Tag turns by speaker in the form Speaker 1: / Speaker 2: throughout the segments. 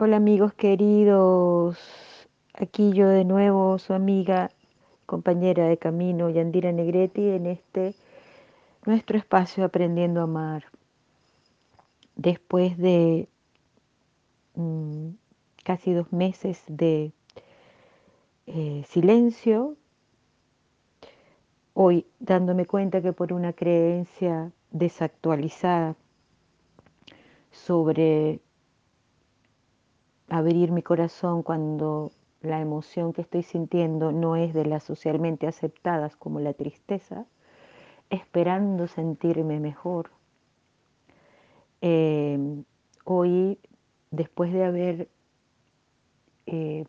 Speaker 1: Hola amigos queridos, aquí yo de nuevo, su amiga, compañera de camino, Yandira Negretti, en este nuestro espacio Aprendiendo a Amar. Después de mm, casi dos meses de eh, silencio, hoy dándome cuenta que por una creencia desactualizada sobre abrir mi corazón cuando la emoción que estoy sintiendo no es de las socialmente aceptadas como la tristeza, esperando sentirme mejor. Eh, hoy, después de haber eh,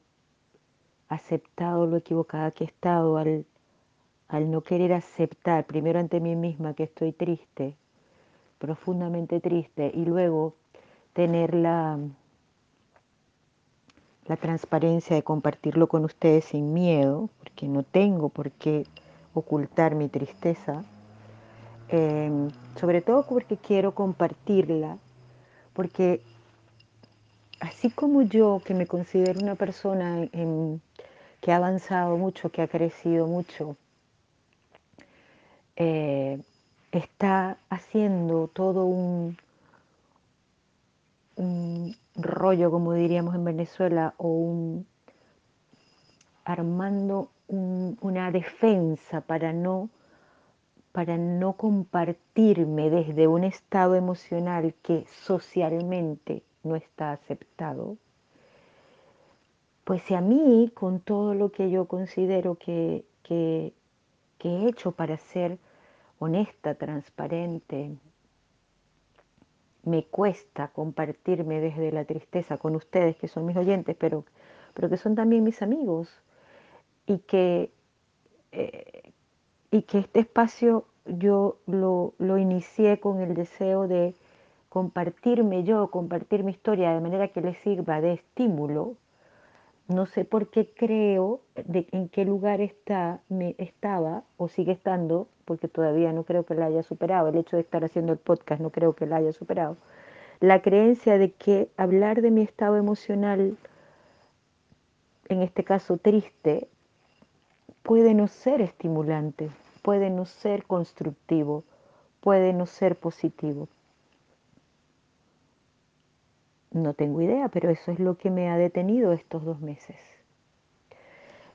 Speaker 1: aceptado lo equivocada que he estado al, al no querer aceptar, primero ante mí misma que estoy triste, profundamente triste, y luego tener la la transparencia de compartirlo con ustedes sin miedo, porque no tengo por qué ocultar mi tristeza, em, sobre todo porque quiero compartirla, porque así como yo, que me considero una persona que ha avanzado mucho, que ha crecido mucho, eh, está haciendo todo un, un rollo, como diríamos en Venezuela, o un armando una defensa para no para no compartirme desde un estado emocional que socialmente no está aceptado, pues si a mí, con todo lo que yo considero que, que, que he hecho para ser honesta, transparente, me cuesta compartirme desde la tristeza con ustedes, que son mis oyentes, pero, pero que son también mis amigos, y que, eh, y que este espacio yo lo, lo inicié con el deseo de compartirme yo, compartir mi historia de manera que les sirva de estímulo. No sé por qué creo de en qué lugar está, me estaba o sigue estando porque todavía no creo que la haya superado, el hecho de estar haciendo el podcast no creo que la haya superado, la creencia de que hablar de mi estado emocional, en este caso triste, puede no ser estimulante, puede no ser constructivo, puede no ser positivo. No tengo idea, pero eso es lo que me ha detenido estos dos meses.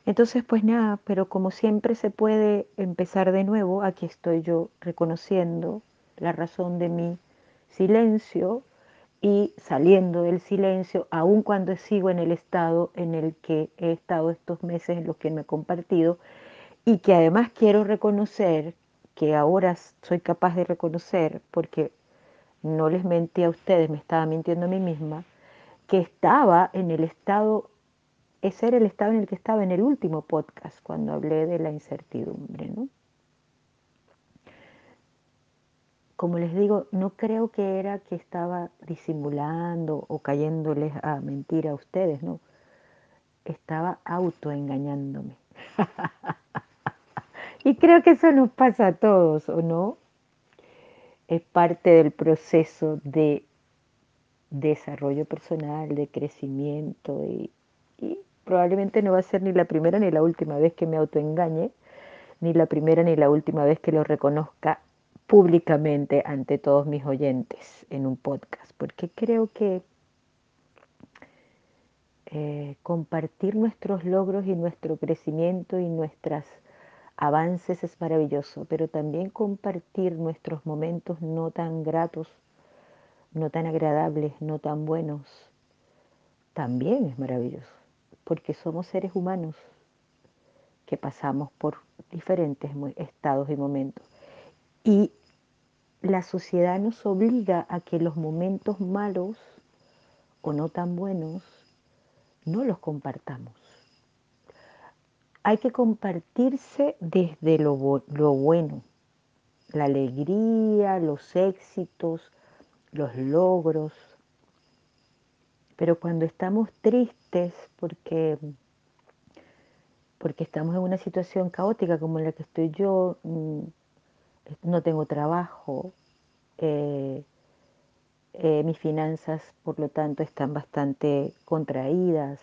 Speaker 1: Entonces, pues nada, pero como siempre se puede empezar de nuevo, aquí estoy yo reconociendo la razón de mi silencio y saliendo del silencio, aun cuando sigo en el estado en el que he estado estos meses en los que me he compartido y que además quiero reconocer, que ahora soy capaz de reconocer, porque no les mentí a ustedes, me estaba mintiendo a mí misma, que estaba en el estado ese era el estado en el que estaba en el último podcast, cuando hablé de la incertidumbre. ¿no? Como les digo, no creo que era que estaba disimulando o cayéndoles a mentir a ustedes, no. Estaba autoengañándome. y creo que eso nos pasa a todos, ¿o no? Es parte del proceso de desarrollo personal, de crecimiento y, probablemente no va a ser ni la primera ni la última vez que me autoengañe, ni la primera ni la última vez que lo reconozca públicamente ante todos mis oyentes en un podcast, porque creo que eh, compartir nuestros logros y nuestro crecimiento y nuestros avances es maravilloso, pero también compartir nuestros momentos no tan gratos, no tan agradables, no tan buenos, también es maravilloso porque somos seres humanos que pasamos por diferentes estados y momentos. Y la sociedad nos obliga a que los momentos malos o no tan buenos no los compartamos. Hay que compartirse desde lo, bueno, la alegría, los éxitos, los logros, pero cuando estamos tristes porque, porque estamos en una situación caótica como la que estoy yo, mm, no tengo trabajo, eh, eh, mis finanzas, por lo tanto, están bastante contraídas.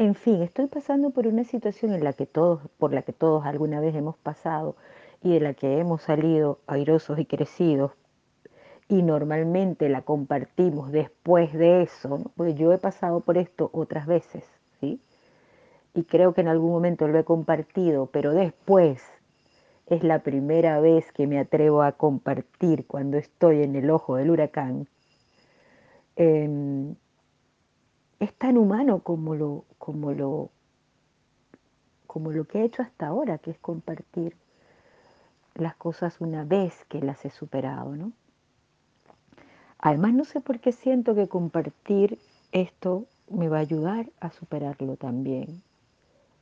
Speaker 1: En fin, estoy pasando por una situación en la que todos, por la que todos alguna vez hemos pasado y de la que hemos salido airosos y crecidos y normalmente la compartimos después de eso, porque yo he pasado por esto otras veces, ¿sí? Y creo que en algún momento lo he compartido, pero después es la primera vez que me atrevo a compartir cuando estoy en el ojo del huracán. Em, es tan humano como lo, como lo, como lo que he hecho hasta ahora, que es compartir las cosas una vez que las he superado, ¿no? Además, no sé por qué siento que compartir esto me va a ayudar a superarlo también,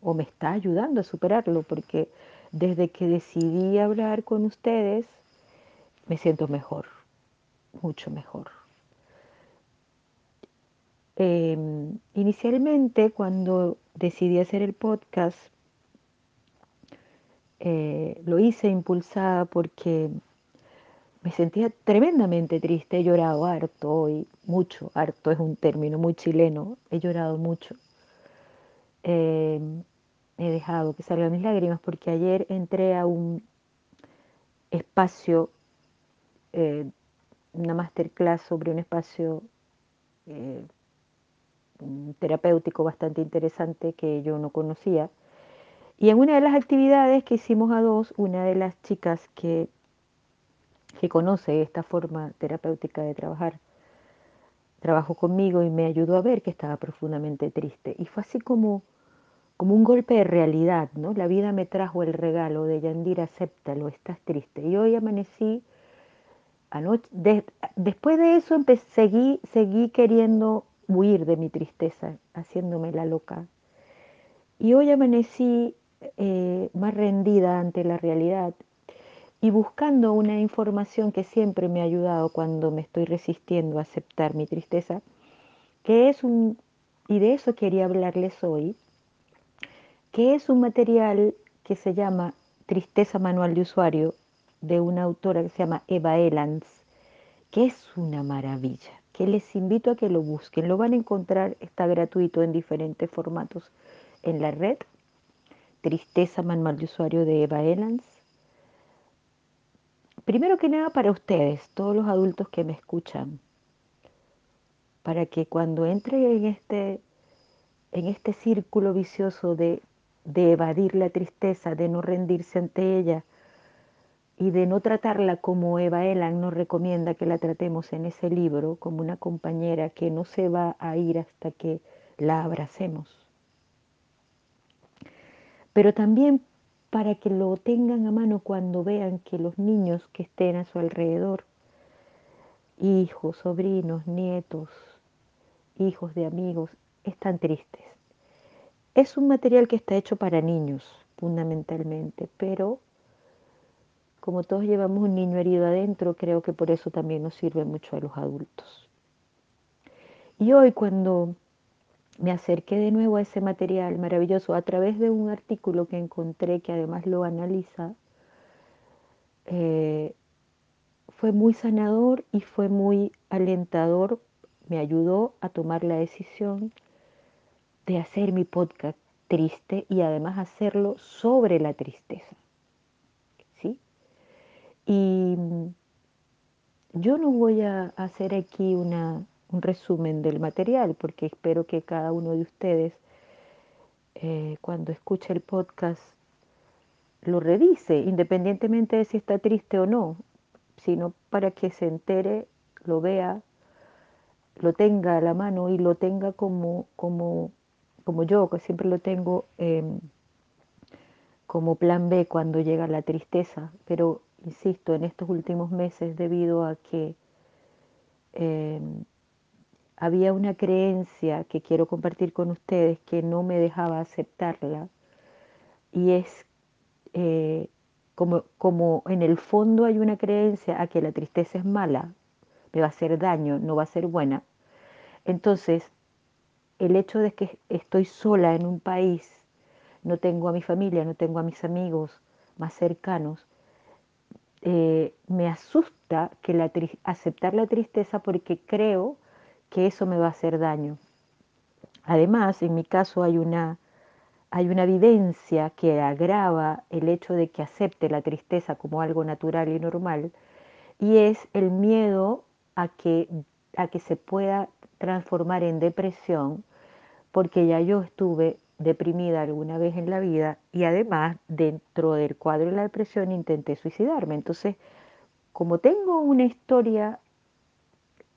Speaker 1: o me está ayudando a superarlo, porque desde que decidí hablar con ustedes, me siento mejor, mucho mejor. Em, inicialmente, cuando decidí hacer el podcast, eh, lo hice impulsada porque me sentía tremendamente triste, he llorado harto hoy, mucho, harto es un término muy chileno, he llorado mucho. Eh, he dejado que salgan mis lágrimas porque ayer entré a un espacio, eh, una masterclass sobre un espacio eh, terapéutico bastante interesante que yo no conocía. Y en una de las actividades que hicimos a dos, una de las chicas que que conoce esta forma terapéutica de trabajar, trabajó conmigo y me ayudó a ver que estaba profundamente triste. Y fue así como, como un golpe de realidad, ¿no? La vida me trajo el regalo de Yandira, acéptalo, estás triste. Y hoy amanecí, anoche, después de eso seguí, seguí queriendo huir de mi tristeza, haciéndome la loca. Y hoy amanecí eh, más rendida ante la realidad y buscando una información que siempre me ha ayudado cuando me estoy resistiendo a aceptar mi tristeza, que es un, y de eso quería hablarles hoy, que es un material que se llama Tristeza Manual de Usuario, de una autora que se llama Eva Elans, que es una maravilla, que les invito a que lo busquen. Lo van a encontrar, está gratuito en diferentes formatos en la red. Tristeza Manual de Usuario de Eva Elans Primero que nada para ustedes, todos los adultos que me escuchan, para que cuando entre en este, en este círculo vicioso de, de evadir la tristeza, de no rendirse ante ella y de no tratarla como Eva Elan nos recomienda que la tratemos en ese libro, como una compañera que no se va a ir hasta que la abracemos. Pero también para que lo tengan a mano cuando vean que los niños que estén a su alrededor, hijos, sobrinos, nietos, hijos de amigos, están tristes. Es un material que está hecho para niños, fundamentalmente, pero como todos llevamos un niño herido adentro, creo que por eso también nos sirve mucho a los adultos. Y hoy cuando me acerqué de nuevo a ese material maravilloso a través de un artículo que encontré que además lo analiza. Eh, fue muy sanador y fue muy alentador. Me ayudó a tomar la decisión de hacer mi podcast triste y además hacerlo sobre la tristeza. Y yo no voy a hacer aquí una un resumen del material, porque espero que cada uno de ustedes, eh, cuando escuche el podcast, lo revise, independientemente de si está triste o no, sino para que se entere, lo vea, lo tenga a la mano y lo tenga como, como, como yo, que siempre lo tengo em, como plan B cuando llega la tristeza. Pero, insisto, en estos últimos meses, debido a que em, había una creencia que quiero compartir con ustedes que no me dejaba aceptarla y es eh, como, como en el fondo hay una creencia a que la tristeza es mala, me va a hacer daño, no va a ser buena. Entonces, el hecho de que estoy sola en un país, no tengo a mi familia, no tengo a mis amigos más cercanos, eh, me asusta que la aceptar la tristeza porque creo que eso me va a hacer daño. Además, en mi caso hay una, hay una evidencia que agrava el hecho de que acepte la tristeza como algo natural y normal, y es el miedo a que, a que se pueda transformar en depresión, porque ya yo estuve deprimida alguna vez en la vida y además dentro del cuadro de la depresión intenté suicidarme. Entonces, como tengo una historia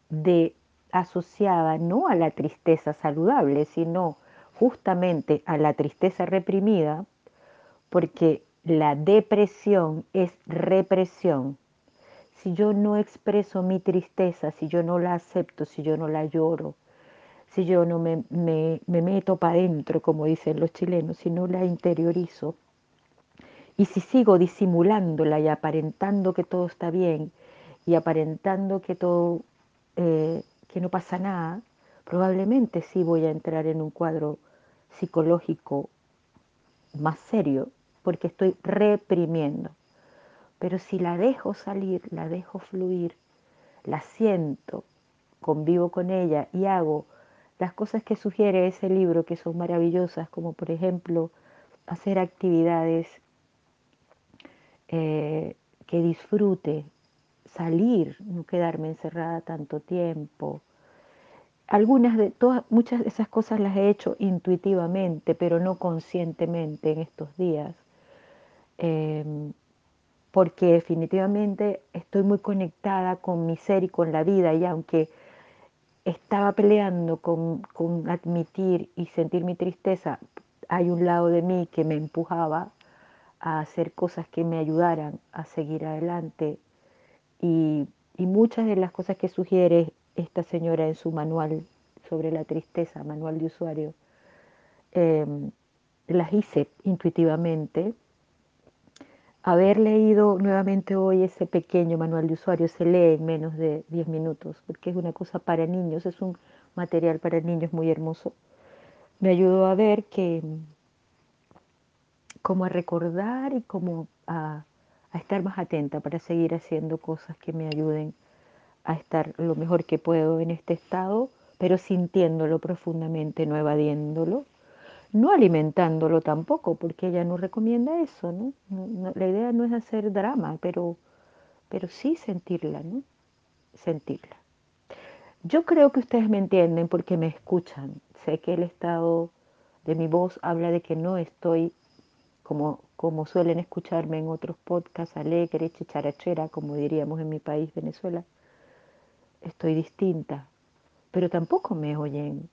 Speaker 1: de asociada no a la tristeza saludable, sino justamente a la tristeza reprimida, porque la depresión es represión. Si yo no expreso mi tristeza, si yo no la acepto, si yo no la lloro, si yo no me, meto para adentro, como dicen los chilenos, si no la interiorizo, y si sigo disimulándola y aparentando que todo está bien y aparentando que todo, eh, que no pasa nada, probablemente sí voy a entrar en un cuadro psicológico más serio, porque estoy reprimiendo. Pero si la dejo salir, la dejo fluir, la siento, convivo con ella y hago las cosas que sugiere ese libro que son maravillosas, como por ejemplo hacer actividades eh, que disfrute, salir, no quedarme encerrada tanto tiempo. Algunas de todas, muchas de esas cosas las he hecho intuitivamente, pero no conscientemente en estos días, em, porque definitivamente estoy muy conectada con mi ser y con la vida, y aunque estaba peleando con, admitir y sentir mi tristeza, hay un lado de mí que me empujaba a hacer cosas que me ayudaran a seguir adelante. Y, muchas de las cosas que sugiere esta señora en su manual sobre la tristeza, manual de usuario, em, las hice intuitivamente haber leído nuevamente hoy ese pequeño manual de usuario se lee en menos de 10 minutos, porque es una cosa para niños, es un material para niños muy hermoso. Me ayudó a ver que, como a recordar y como a, a estar más atenta para seguir haciendo cosas que me ayuden a estar lo mejor que puedo en este estado, pero sintiéndolo profundamente, no evadiéndolo no alimentándolo tampoco, porque ella no recomienda eso, ¿no? la idea no es hacer drama, pero, pero sí sentirla, ¿no? Sentirla. Yo creo que ustedes me entienden porque me escuchan. Sé que el estado de mi voz habla de que no estoy como, como suelen escucharme en otros podcasts, alegre, chicharachera, como diríamos en mi país, Venezuela. Estoy distinta, pero tampoco me oyen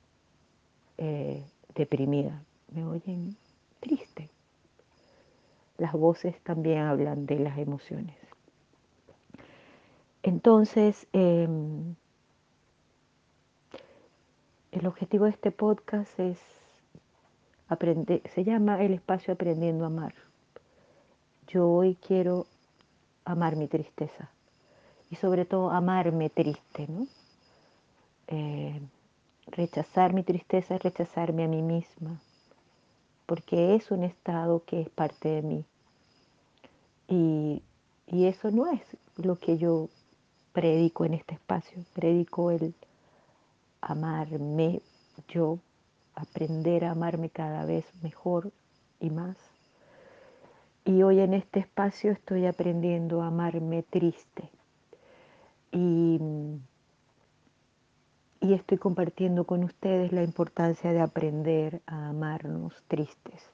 Speaker 1: eh, deprimida me oyen triste. Las voces también hablan de las emociones. Entonces, em, el objetivo de este podcast es aprender, se llama el espacio aprendiendo a amar. Yo hoy quiero amar mi tristeza y sobre todo amarme triste, ¿no? Eh, rechazar mi tristeza es rechazarme a mí misma, porque es un estado que es parte de mí. Y, eso no es lo que yo predico en este espacio, predico el amarme yo, aprender a amarme cada vez mejor y más. Y hoy en este espacio estoy aprendiendo a amarme triste. Y y estoy compartiendo con ustedes la importancia de aprender a amarnos tristes.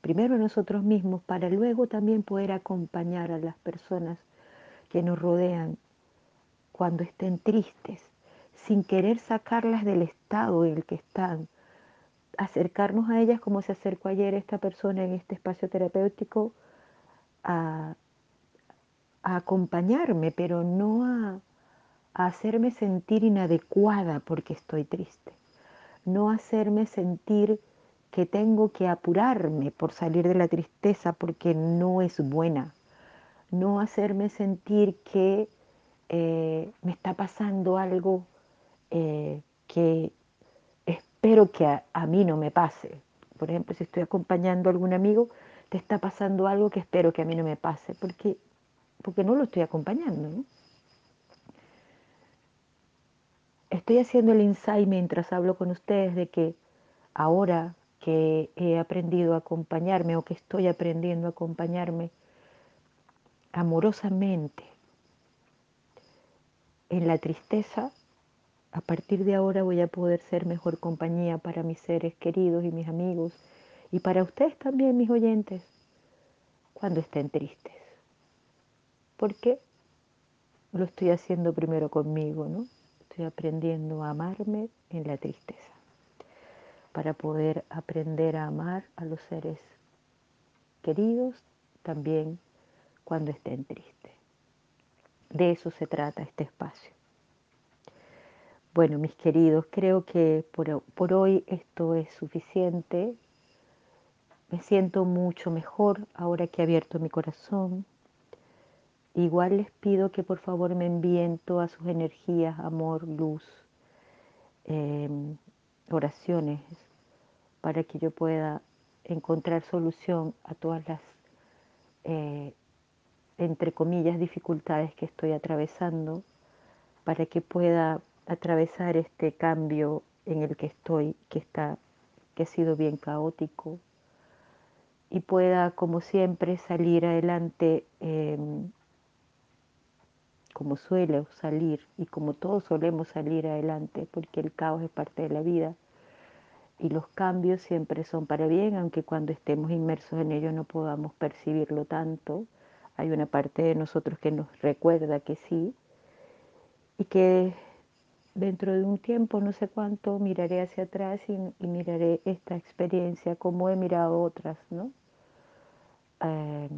Speaker 1: Primero nosotros mismos para luego también poder acompañar a las personas que nos rodean cuando estén tristes, sin querer sacarlas del estado en el que están, acercarnos a ellas como se acercó ayer esta persona en este espacio terapéutico a, a acompañarme, pero no a, hacerme sentir inadecuada porque estoy triste, no hacerme sentir que tengo que apurarme por salir de la tristeza porque no es buena, no hacerme sentir que eh, me está pasando algo eh, que espero que a, a mí no me pase. Por ejemplo, si estoy acompañando a algún amigo, te está pasando algo que espero que a mí no me pase, porque porque no lo estoy acompañando. Estoy haciendo el insight mientras hablo con ustedes de que ahora que he aprendido a acompañarme o que estoy aprendiendo a acompañarme amorosamente en la tristeza, a partir de ahora voy a poder ser mejor compañía para mis seres queridos y mis amigos y para ustedes también, mis oyentes, cuando estén tristes. Porque lo estoy haciendo primero conmigo, ¿no? Estoy aprendiendo a amarme en la tristeza para poder aprender a amar a los seres queridos también cuando estén tristes. De eso se trata este espacio. Bueno, mis queridos, creo que por, por, hoy esto es suficiente. Me siento mucho mejor ahora que he abierto mi corazón. Igual les pido que por favor me envíen todas sus energías, amor, luz, eh, oraciones, para que yo pueda encontrar solución a todas las eh, entre comillas, dificultades que estoy atravesando para que pueda atravesar este cambio en el que estoy, que está, que ha sido bien caótico, y pueda, como siempre, salir adelante em, como suele salir y como todos solemos salir adelante, porque el caos es parte de la vida y los cambios siempre son para bien, aunque cuando estemos inmersos en ello no podamos percibirlo tanto hay una parte de nosotros que nos recuerda que sí y que dentro de un tiempo, no sé cuánto, miraré hacia atrás y, miraré esta experiencia como he mirado otras, ¿no? Eh,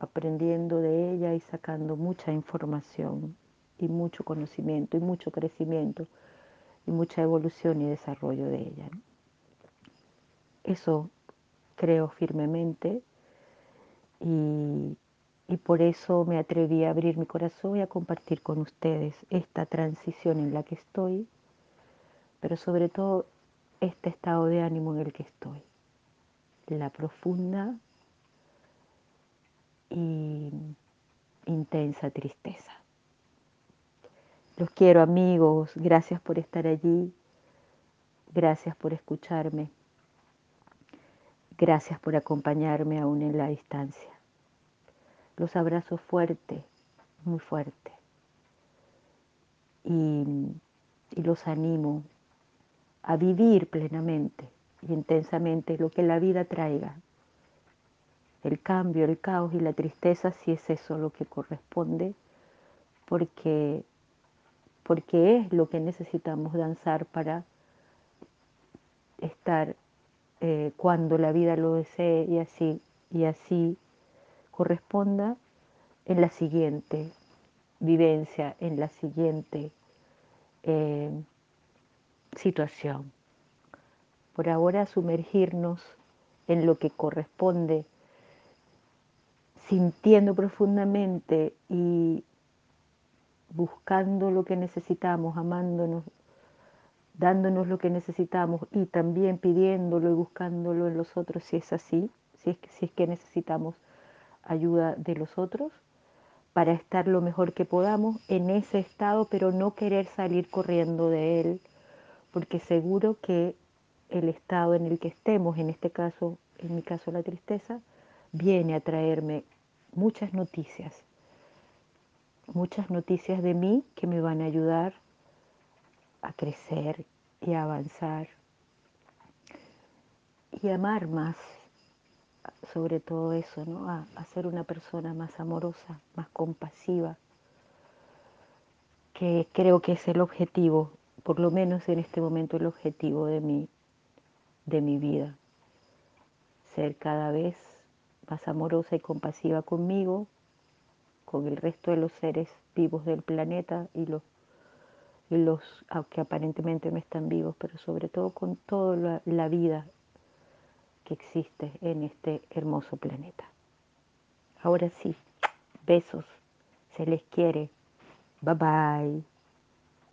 Speaker 1: aprendiendo de ella y sacando mucha información y mucho conocimiento y mucho crecimiento y mucha evolución y desarrollo de ella. Eso creo firmemente y, y por eso me atreví a abrir mi corazón y a compartir con ustedes esta transición en la que estoy, pero sobre todo este estado de ánimo en el que estoy, la profunda y intensa tristeza. Los quiero amigos, gracias por estar allí, gracias por escucharme, gracias por acompañarme aún en la distancia. Los abrazo fuerte, muy fuerte. Y, y los animo a vivir plenamente y intensamente lo que la vida traiga. El cambio, el caos y la tristeza, si es eso lo que corresponde, porque, porque es lo que necesitamos danzar para estar eh, cuando la vida lo desee y así, y así corresponda en la siguiente vivencia, en la siguiente eh, situación. Por ahora sumergirnos en lo que corresponde, sintiendo profundamente y buscando lo que necesitamos, amándonos, dándonos lo que necesitamos y también pidiéndolo y buscándolo en los otros si es así, si es que, si es que necesitamos ayuda de los otros para estar lo mejor que podamos en ese estado, pero no querer salir corriendo de él, porque seguro que el estado en el que estemos, en este caso, en mi caso la tristeza, viene a traerme muchas noticias, muchas noticias de mí que me van a ayudar a crecer y a avanzar y amar más sobre todo eso, ¿no? A, a, ser una persona más amorosa, más compasiva, que creo que es el objetivo, por lo menos en este momento el objetivo de mi, de mi vida. Ser cada vez más amorosa y compasiva conmigo, con el resto de los seres vivos del planeta y los, y los que aparentemente me están vivos, pero sobre todo con toda la, vida existe en este hermoso planeta. Ahora sí, besos, se les quiere. Bye bye.